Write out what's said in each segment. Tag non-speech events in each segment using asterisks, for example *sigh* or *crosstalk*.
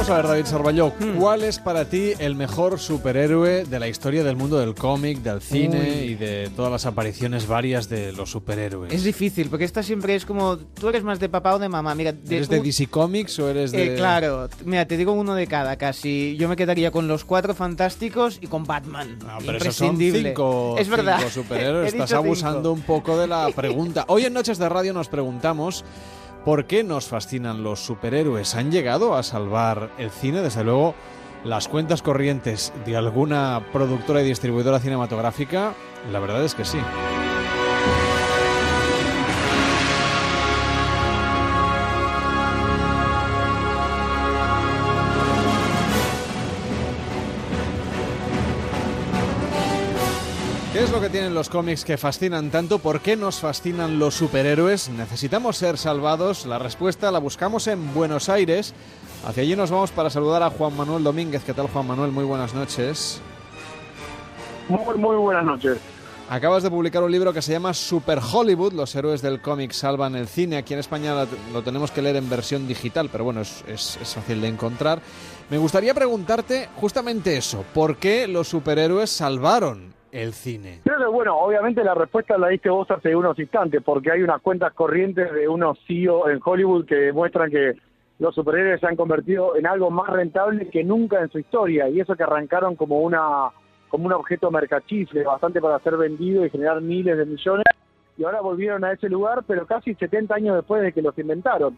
Vamos a ver, David Sarballó, hmm. ¿cuál es para ti el mejor superhéroe de la historia del mundo del cómic, del cine y de todas las apariciones varias de los superhéroes? Es difícil, porque esta siempre es como, tú eres más de papá o de mamá. Mira, ¿Eres de DC Comics o eres de...? Eh, claro, mira, te digo uno de cada casi. Yo me quedaría con los cuatro fantásticos y con Batman. Ah, pero esos son cinco, es verdad. *laughs* cinco superhéroes. Estás abusando un poco de la pregunta. Hoy en Noches de Radio nos preguntamos... ¿Por qué nos fascinan los superhéroes? ¿Han llegado a salvar el cine? Desde luego, las cuentas corrientes de alguna productora y distribuidora cinematográfica, la verdad es que sí. ¿Qué es lo que tienen los cómics que fascinan tanto? ¿Por qué nos fascinan los superhéroes? ¿Necesitamos ser salvados? La respuesta la buscamos en Buenos Aires. Hacia allí nos vamos para saludar a Juan Manuel Domínguez. ¿Qué tal, Juan Manuel? Muy buenas noches. Muy, muy buenas noches. Acabas de publicar un libro que se llama Super Hollywood, los héroes del cómic salvan el cine. Aquí en España lo tenemos que leer en versión digital, pero bueno, es, es, fácil de encontrar. Me gustaría preguntarte justamente eso, ¿por qué los superhéroes salvaron el cine? Pero bueno, obviamente la respuesta la diste vos hace unos instantes, porque hay unas cuentas corrientes de unos CEO en Hollywood que demuestran que los superhéroes se han convertido en algo más rentable que nunca en su historia, y eso que arrancaron como una como un objeto mercachifle, bastante para ser vendido y generar miles de millones, y ahora volvieron a ese lugar, pero casi 70 años después de que los inventaron.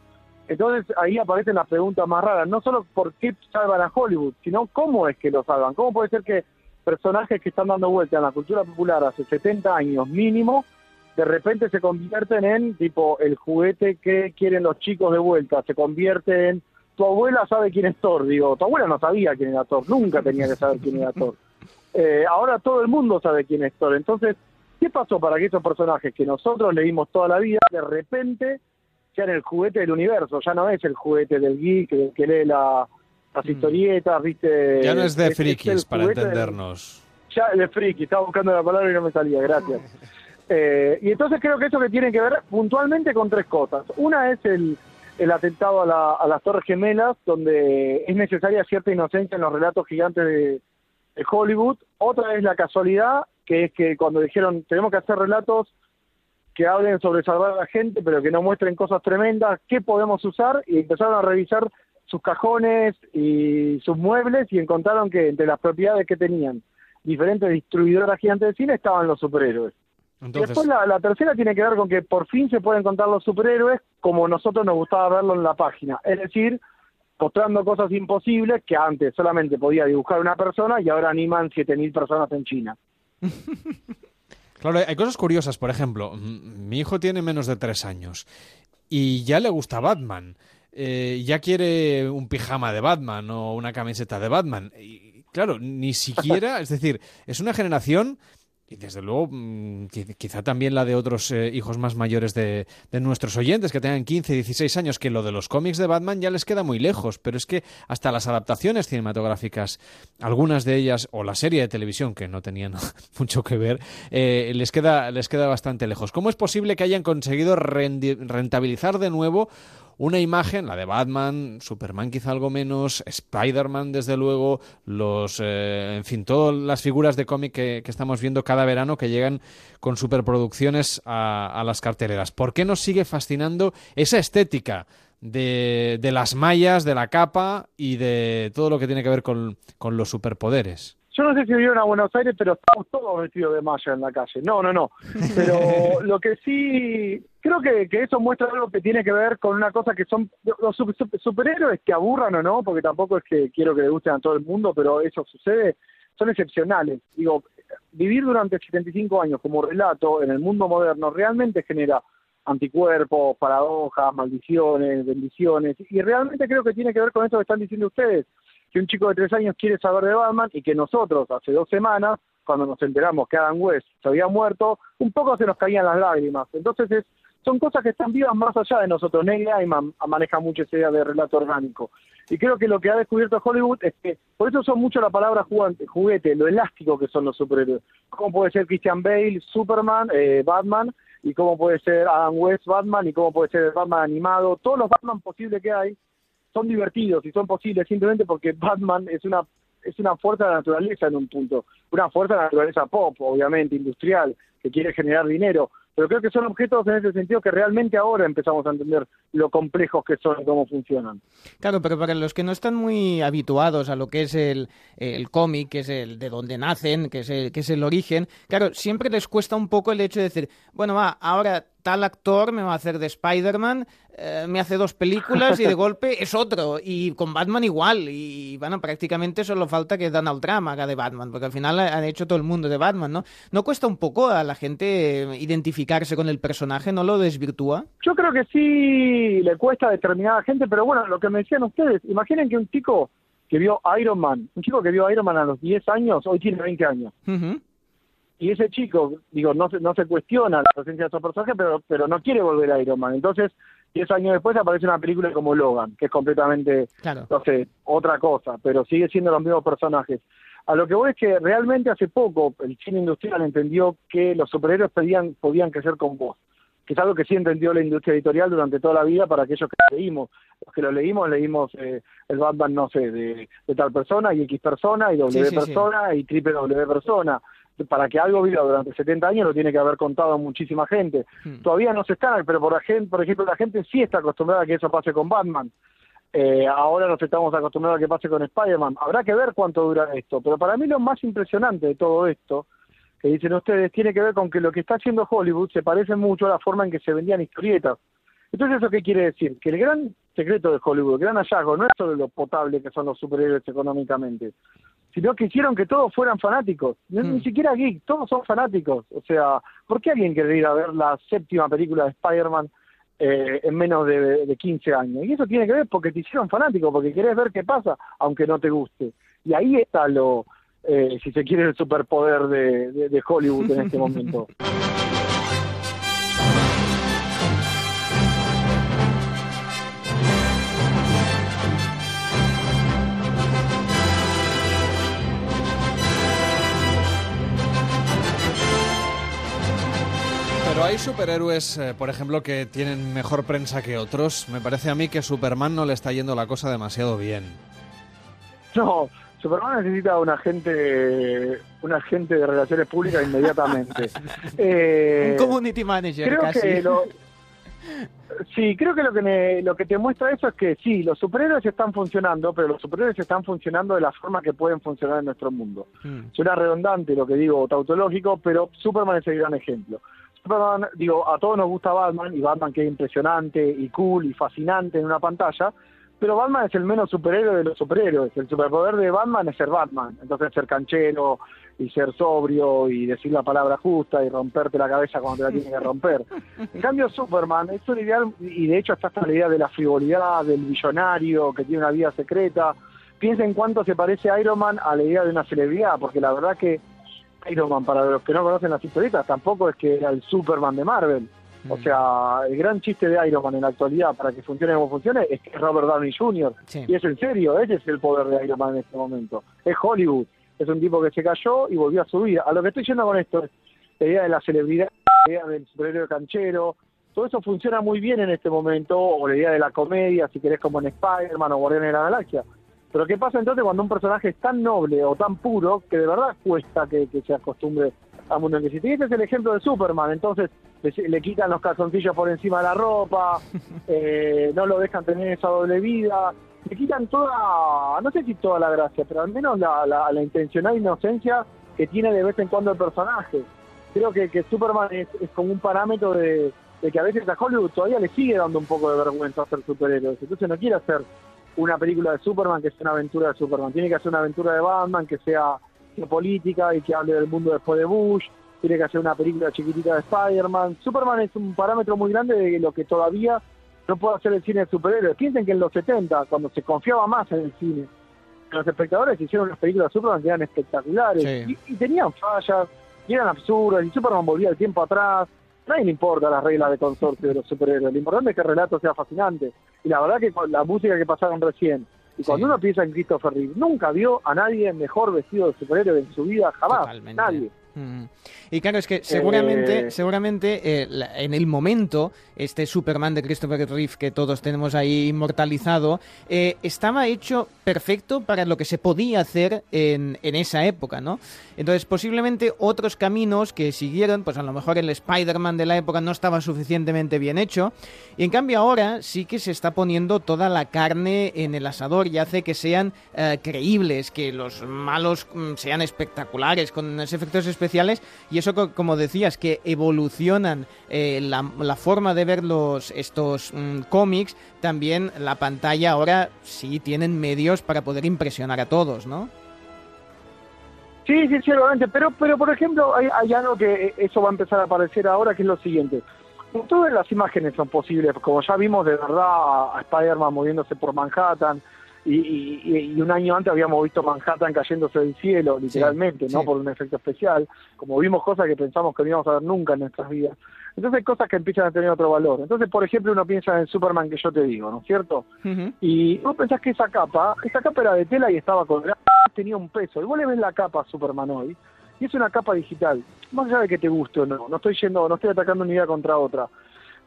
Entonces ahí aparecen las preguntas más raras, no solo por qué salvan a Hollywood, sino cómo es que lo salvan. ¿Cómo puede ser que personajes que están dando vuelta en la cultura popular hace 70 años mínimo, de repente se convierten en tipo el juguete que quieren los chicos de vuelta, se convierte en tu abuela sabe quién es Thor, digo, tu abuela no sabía quién era Thor, nunca tenía que saber quién era Thor. Eh, ahora todo el mundo sabe quién es Thor, entonces, ¿qué pasó para que esos personajes que nosotros leímos toda la vida, de repente sean el juguete del universo? Ya no es el juguete del geek, que lee la, las mm. historietas, ¿viste? Ya no es de frikis, para entendernos. ya de friki, estaba buscando la palabra y no me salía, gracias. *laughs* eh, y entonces creo que eso que tiene que ver puntualmente con tres cosas. Una es el, el atentado a, a las Torres Gemelas, donde es necesaria cierta inocencia en los relatos gigantes de, de Hollywood. Otra es la casualidad, que es que cuando dijeron tenemos que hacer relatos que hablen sobre salvar a la gente, pero que no muestren cosas tremendas, ¿qué podemos usar? Y empezaron a revisar sus cajones y sus muebles y encontraron que entre las propiedades que tenían diferentes distribuidoras gigantes de cine estaban los superhéroes. Después la, tercera tiene que ver con que por fin se pueden contar los superhéroes como nosotros nos gustaba verlo en la página, es decir, mostrando cosas imposibles que antes solamente podía dibujar una persona y ahora animan 7.000 personas en China. *laughs* Claro, hay cosas curiosas, por ejemplo, mi hijo tiene menos de tres años y ya le gusta Batman. Eh, ya quiere un pijama de Batman o una camiseta de Batman. Y claro, ni siquiera, *laughs* es decir, es una generación y desde luego mm, quizá también la de otros eh, hijos más mayores de, nuestros oyentes que tengan 15, 16 años, que lo de los cómics de Batman ya les queda muy lejos, pero es que hasta las adaptaciones cinematográficas, algunas de ellas, o la serie de televisión, que no tenían *laughs* mucho que ver, eh, les, queda, les queda bastante lejos. ¿Cómo es posible que hayan conseguido rentabilizar de nuevo una imagen, la de Batman, Superman quizá algo menos, Spider-Man desde luego, los, eh, en fin, todas las figuras de cómic que, estamos viendo cada verano que llegan con superproducciones a, las carteleras. ¿Por qué nos sigue fascinando esa estética? De, de, las mallas, de la capa y de todo lo que tiene que ver con, con los superpoderes. Yo no sé si vivieron a Buenos Aires, pero estamos todos vestidos de malla en la calle. No, no, no. *laughs* Pero lo que sí, creo que, que eso muestra algo que tiene que ver con una cosa que son los superhéroes que aburran o no, porque tampoco es que quiero que le gusten a todo el mundo, pero eso sucede, son excepcionales. Digo, vivir durante 75 años como relato en el mundo moderno realmente genera anticuerpos, paradojas, maldiciones, bendiciones, y realmente creo que tiene que ver con eso que están diciendo ustedes que un chico de tres años quiere saber de Batman y que nosotros hace dos semanas, cuando nos enteramos que Adam West se había muerto, un poco se nos caían las lágrimas. Entonces es, son cosas que están vivas más allá de nosotros. Neil Gaiman maneja mucho esa idea de relato orgánico. Y creo que lo que ha descubierto Hollywood es que, por eso son mucho la palabra juguete, lo elástico que son los superhéroes. ¿Cómo puede ser Christian Bale, Superman, eh, Batman? Y cómo puede ser Adam West, Batman, y cómo puede ser Batman animado. Todos los Batman posibles que hay son divertidos y son posibles simplemente porque Batman es una es una fuerza de la naturaleza en un punto, una fuerza de la naturaleza pop, obviamente, industrial, que quiere generar dinero, pero creo que son objetos en ese sentido que realmente ahora empezamos a entender lo complejos que son y cómo funcionan. Claro, pero para los que no están muy habituados a lo que es el, el cómic, que es el de donde nacen, que es el, que es el origen, claro, siempre les cuesta un poco el hecho de decir, bueno, va, ahora tal actor me va a hacer de Spider-Man, eh, me hace dos películas y de *laughs* golpe es otro. Y con Batman igual. Y bueno, prácticamente solo falta que Donald Trump haga de Batman, porque al final han hecho todo el mundo de Batman, ¿no? ¿No cuesta un poco a la gente identificarse con el personaje? ¿No lo desvirtúa? Yo creo que sí le cuesta a determinada gente, pero bueno, lo que me decían ustedes, imaginen que un chico que vio Iron Man, un chico que vio Iron Man a los 10 años, hoy tiene 20 años. Ujú. Y ese chico, digo, no se, no se cuestiona la presencia de su personaje, pero, pero no quiere volver a Iron Man. Entonces, 10 años después aparece una película como Logan, que es completamente, Claro. no sé, otra cosa, pero sigue siendo los mismos personajes. A lo que voy es que realmente hace poco el cine industrial entendió que los superhéroes podían, podían crecer con voz, que es algo que sí entendió la industria editorial durante toda la vida para aquellos que leímos. Los que lo leímos, leímos eh, el Batman, no sé, de, de tal persona y X persona y W Sí, sí, sí. persona y triple W persona. Para que algo viva durante 70 años lo tiene que haber contado muchísima gente. Hmm. Todavía no se está, pero por, la gente, por ejemplo la gente sí está acostumbrada a que eso pase con Batman. Eh, ahora nos estamos acostumbrados a que pase con Spider-Man. Habrá que ver cuánto dura esto. Pero para mí lo más impresionante de todo esto, que dicen ustedes, tiene que ver con que lo que está haciendo Hollywood se parece mucho a la forma en que se vendían historietas. Entonces, ¿eso qué quiere decir? Que el gran secreto de Hollywood, el gran hallazgo, no es solo lo potable que son los superhéroes económicamente, sino que hicieron que todos fueran fanáticos. No- Hmm. Ni siquiera geeks, todos son fanáticos. O sea, ¿por qué alguien quiere ir a ver la séptima película de Spider-Man eh, en menos de, de 15 años? Y eso tiene que ver porque te hicieron fanático, porque querés ver qué pasa, aunque no te guste. Y ahí está lo, eh, si se quiere, el superpoder de, de- de Hollywood en este momento. *laughs* Pero hay superhéroes, eh, por ejemplo, que tienen mejor prensa que otros. Me parece a mí que Superman no le está yendo la cosa demasiado bien. No, Superman necesita un agente, un agente de relaciones públicas inmediatamente. *laughs* Eh, Un community manager creo casi. que lo, *laughs* sí, creo que lo que me- lo que te muestra eso es que sí, los superhéroes están funcionando, pero los superhéroes están funcionando de la forma que pueden funcionar en nuestro mundo. Hmm. Suena redundante lo que digo, tautológico, pero Superman es el gran ejemplo. Superman, digo, a todos nos gusta Batman, y Batman que es impresionante y cool y fascinante en una pantalla, pero Batman es el menos superhéroe de los superhéroes. El superpoder de Batman es ser Batman, entonces ser canchero y ser sobrio y decir la palabra justa y romperte la cabeza cuando te la tiene que romper. En cambio, Superman es un ideal, y de hecho está hasta la idea de la frivolidad, del billonario que tiene una vida secreta. Piensa en cuánto se parece Iron Man a la idea de una celebridad, porque la verdad que Iron Man, para los que no conocen las historietas, tampoco es que era el Superman de Marvel. O Mm. sea, el gran chiste de Iron Man en la actualidad, para que funcione como funcione, es que es Robert Downey Jr. Sí. Y es en serio, ese es el poder de Iron Man en este momento. Es Hollywood. Es un tipo que se cayó y volvió a su vida. A lo que estoy yendo con esto es la idea de la celebridad, la idea del superhéroe canchero. Todo eso funciona muy bien en este momento, o la idea de la comedia, si querés, como en Spider-Man o Guardianes de la Galaxia. Pero ¿qué pasa entonces cuando un personaje es tan noble o tan puro que de verdad cuesta que, que se acostumbre al mundo en que existe? Y ese es el ejemplo de Superman. Entonces le, le quitan los calzoncillos por encima de la ropa, *laughs* eh, no lo dejan tener esa doble vida, le quitan toda, no sé si toda la gracia, pero al menos la, la, la intencional inocencia que tiene de vez en cuando el personaje. Creo que, que Superman es, es como un parámetro de, de que a veces a Hollywood todavía le sigue dando un poco de vergüenza hacer superhéroes. Entonces no quiere hacer una película de Superman que sea una aventura de Superman. Tiene que hacer una aventura de Batman que sea política y que hable del mundo después de Bush. Tiene que hacer una película chiquitita de Spider-Man. Superman es un parámetro muy grande de lo que todavía no puede hacer el cine de superhéroes. Piensen que en los 70, cuando se confiaba más en el cine, los espectadores hicieron unas películas de Superman que eran espectaculares Sí. y, y tenían fallas, y eran absurdas, y Superman volvía el tiempo atrás. Nadie le importa las reglas de consorcio de los superhéroes. Lo importante es que el relato sea fascinante. Y la verdad que con la música que pasaron recién, y cuando Sí. uno piensa en Christopher Reeve, nunca vio a nadie mejor vestido de superhéroe en su vida, jamás. Totalmente. Nadie. Mm. Y claro, es que seguramente, Eh. seguramente eh, la- en el momento, este Superman de Christopher Reeve que todos tenemos ahí inmortalizado, eh, estaba hecho perfecto para lo que se podía hacer en, en esa época, ¿no? Entonces, posiblemente otros caminos que siguieron, pues a lo mejor el Spider-Man de la época no estaba suficientemente bien hecho, y en cambio ahora sí que se está poniendo toda la carne en el asador y hace que sean creíbles, que los malos mm, sean espectaculares, con unos efectos especiales, y eso, co- como decías, que evolucionan eh, la, la forma de ver los, estos mm, cómics, también la pantalla ahora sí tienen medios para poder impresionar a todos, ¿no? Sí, sí, seguramente, pero, pero por ejemplo, hay, hay algo que eh, eso va a empezar a aparecer ahora, que es lo siguiente. Todas las imágenes son posibles, como ya vimos de verdad a Spider-Man moviéndose por Manhattan, y, y- y un año antes habíamos visto Manhattan cayéndose del cielo, literalmente, ¿no? sí. Por un efecto especial, como vimos cosas que pensamos que no íbamos a ver nunca en nuestras vidas. Entonces hay cosas que empiezan a tener otro valor. Entonces, por ejemplo, uno piensa en Superman que yo te digo, ¿no es cierto? Y vos pensás que esa capa, esa capa era de tela y estaba colgada, tenía un peso. Y vos le ves la capa a Superman hoy, y es una capa digital. Más allá de que te guste o no, no estoy yendo, no estoy atacando una idea contra otra.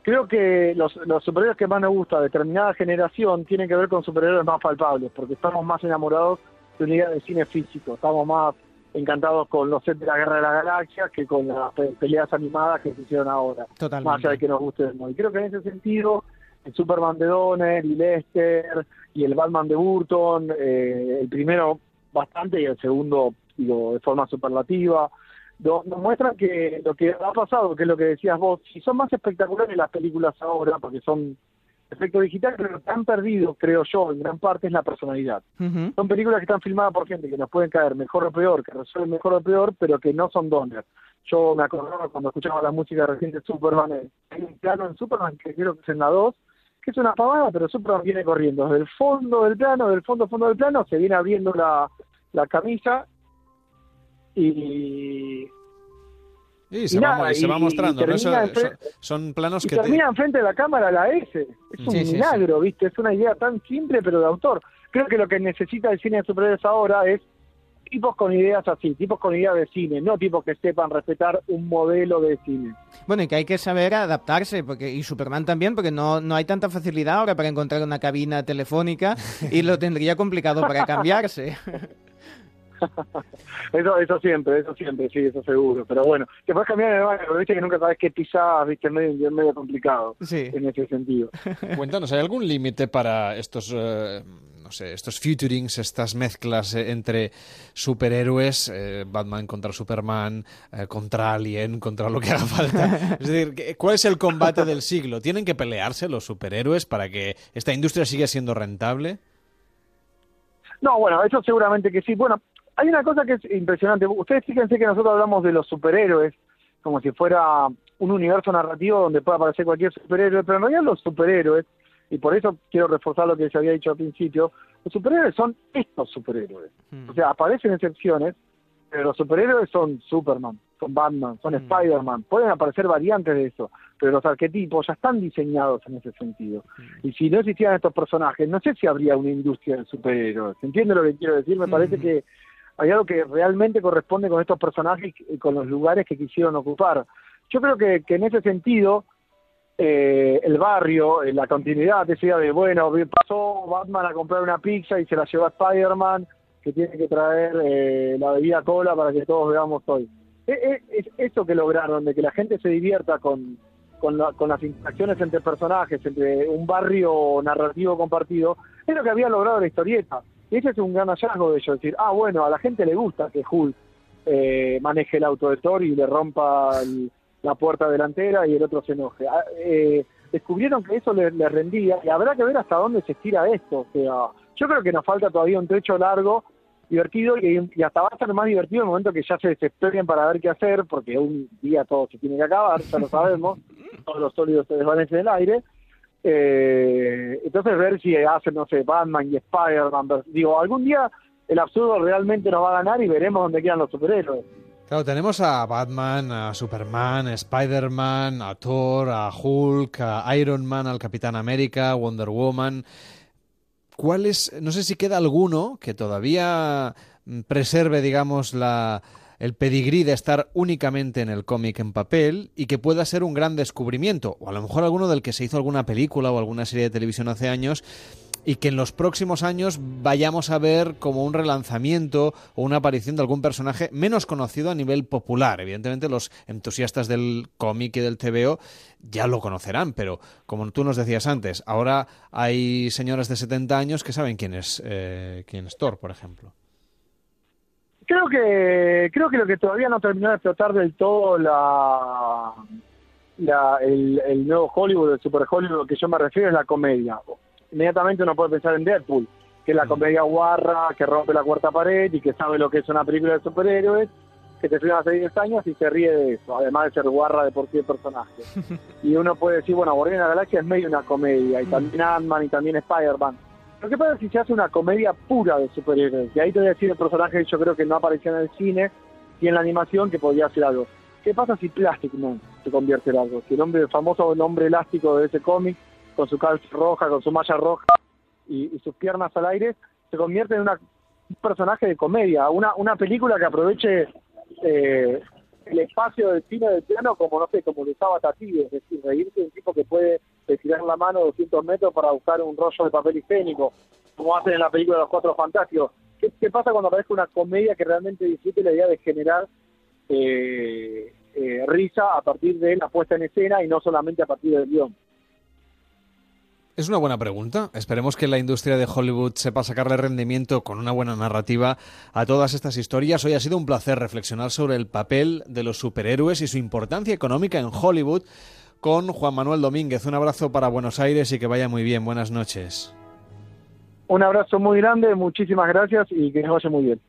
Creo que los, los superhéroes que más nos gusta de determinada generación tienen que ver con superhéroes más palpables, porque estamos más enamorados de una idea de cine físico, estamos más encantados con los sets de la Guerra de la Galaxia que con las pe- peleas animadas que se hicieron ahora Totalmente. más allá de que nos guste o no. Y creo que en ese sentido, el Superman de Donner y Lester y el Batman de Burton, eh, el primero bastante y el segundo, digo, de forma superlativa, nos muestran que lo que ha pasado, que es lo que decías vos, si son más espectaculares las películas ahora, porque son efecto digital, pero lo que han perdido, creo yo, en gran parte es la personalidad. Son películas que están filmadas por gente que nos pueden caer mejor o peor, que resuelven mejor o peor, pero que no son Donner. Yo me acordaba cuando escuchaba la música reciente de Superman, eh, hay un plano en Superman que creo que es en la 2, que es una pavada, pero Superman viene corriendo desde el fondo del plano, del fondo fondo del plano, se viene abriendo la, la camisa y, Y se, va, nada, y se va y- mostrando, son, planos y que te- termina enfrente de la cámara la S. Es un Sí, sí, sí. milagro, ¿viste? Es una idea tan simple, pero de autor. Creo que lo que necesita el cine de superhéroes ahora es tipos con ideas así, tipos con ideas de cine, no tipos que sepan respetar un modelo de cine. Bueno, y que hay que saber adaptarse, porque y Superman también, porque no, no hay tanta facilidad ahora para encontrar una cabina telefónica y lo *laughs* tendría complicado para cambiarse. *laughs* Eso, eso siempre, eso siempre, sí, eso seguro. Pero bueno, te puedes cambiar el baño, pero viste que nunca sabes qué pisás, viste, es medio, medio complicado Sí. en ese sentido. *laughs* Cuéntanos, ¿hay algún límite para estos, eh, no sé, estos futurings, estas mezclas eh, entre superhéroes, eh, Batman contra Superman, eh, contra Alien, contra lo que haga falta? *laughs* Es decir, ¿qué- ¿cuál es el combate del siglo? ¿Tienen que pelearse los superhéroes para que esta industria siga siendo rentable? No, bueno, eso seguramente que sí. Bueno, hay una cosa que es impresionante. Ustedes fíjense que nosotros hablamos de los superhéroes como si fuera un universo narrativo donde pueda aparecer cualquier superhéroe, pero en realidad los superhéroes, y por eso quiero reforzar lo que se había dicho al principio, los superhéroes son estos superhéroes. Mm. O sea, aparecen excepciones, pero los superhéroes son Superman, son Batman, son Mm. Spider-Man. Pueden aparecer variantes de eso, pero los arquetipos ya están diseñados en ese sentido. Mm. Y si no existieran estos personajes, no sé si habría una industria de superhéroes. ¿Entiende lo que quiero decir? Me parece Mm. que hay algo que realmente corresponde con estos personajes y con los lugares que quisieron ocupar. Yo creo que, que en ese sentido, eh, el barrio, eh, la continuidad, idea de, bueno, pasó Batman a comprar una pizza y se la llevó a Spider-Man, que tiene que traer eh, la bebida cola para que todos veamos hoy. Es, es- es eso que lograron, de que la gente se divierta con, con, con las interacciones entre personajes, entre un barrio narrativo compartido, es lo que había logrado la historieta. Y ese es un gran hallazgo de ellos, decir, ah, bueno, a la gente le gusta que Hulk eh, maneje el auto de Thor y le rompa la puerta delantera y el otro se enoje. Ah, eh, descubrieron que eso les les rendía y habrá que ver hasta dónde se estira esto. O sea, yo creo que nos falta todavía un trecho largo, divertido y, y hasta va a ser más divertido en el momento que ya se desesperen para ver qué hacer, porque un día todo se tiene que acabar, ya lo sabemos, *laughs* todos los sólidos se desvanecen en el aire. Eh, entonces ver si hacen, no sé, Batman y Spider-Man. Digo, algún día el absurdo realmente nos va a ganar y veremos dónde quedan los superhéroes. Claro, tenemos a Batman, a Superman, a Spider-Man, a Thor, a Hulk, a Iron Man, al Capitán América, Wonder Woman. ¿Cuál es, no sé si queda alguno que todavía mm, preserve, digamos, la, el pedigrí de estar únicamente en el cómic en papel y que pueda ser un gran descubrimiento, o a lo mejor alguno del que se hizo alguna película o alguna serie de televisión hace años y que en los próximos años vayamos a ver como un relanzamiento o una aparición de algún personaje menos conocido a nivel popular. Evidentemente los entusiastas del cómic y del TVO ya lo conocerán, pero como tú nos decías antes, ahora hay señoras de 70 años que saben quién es, eh, quién es Thor, por ejemplo. Creo que creo que lo que todavía no terminó de explotar del todo la, la el, el nuevo Hollywood, el super Hollywood, que yo me refiero es la comedia inmediatamente uno puede pensar en Deadpool, que es la comedia guarra, que rompe la cuarta pared y que sabe lo que es una película de superhéroes, que te filma hace 10 años y se ríe de eso, además de ser guarra de por sí el personaje. *laughs* y uno puede decir, bueno, Guardián de la Galaxia es medio una comedia, y también Ant-Man y también Spider-Man. Lo que pasa es que se hace una comedia pura de superhéroes, y ahí te voy a decir el personaje que yo creo que no apareció en el cine y en la animación que podría ser algo. ¿Qué pasa si Plastic Man se convierte en algo? Si el hombre, el famoso nombre elástico de ese cómic con su calza roja, con su malla roja y, sus piernas al aire, se convierte en una, un personaje de comedia, una, una película que aproveche eh, el espacio del cine del piano como, no sé, como lo usaba Tati, es decir, reírse de un tipo que puede tirar la mano 200 metros para buscar un rollo de papel higiénico, como hacen en la película de Los Cuatro Fantásticos. ¿Qué, qué pasa cuando aparece una comedia que realmente disfrute la idea de generar eh, eh, risa a partir de la puesta en escena y no solamente a partir del guion? Es una buena pregunta. Esperemos que la industria de Hollywood sepa sacarle rendimiento con una buena narrativa a todas estas historias. Hoy ha sido un placer reflexionar sobre el papel de los superhéroes y su importancia económica en Hollywood con Juan Manuel Domínguez. Un abrazo para Buenos Aires y que vaya muy bien. Buenas noches. Un abrazo muy grande, muchísimas gracias y que nos vaya muy bien.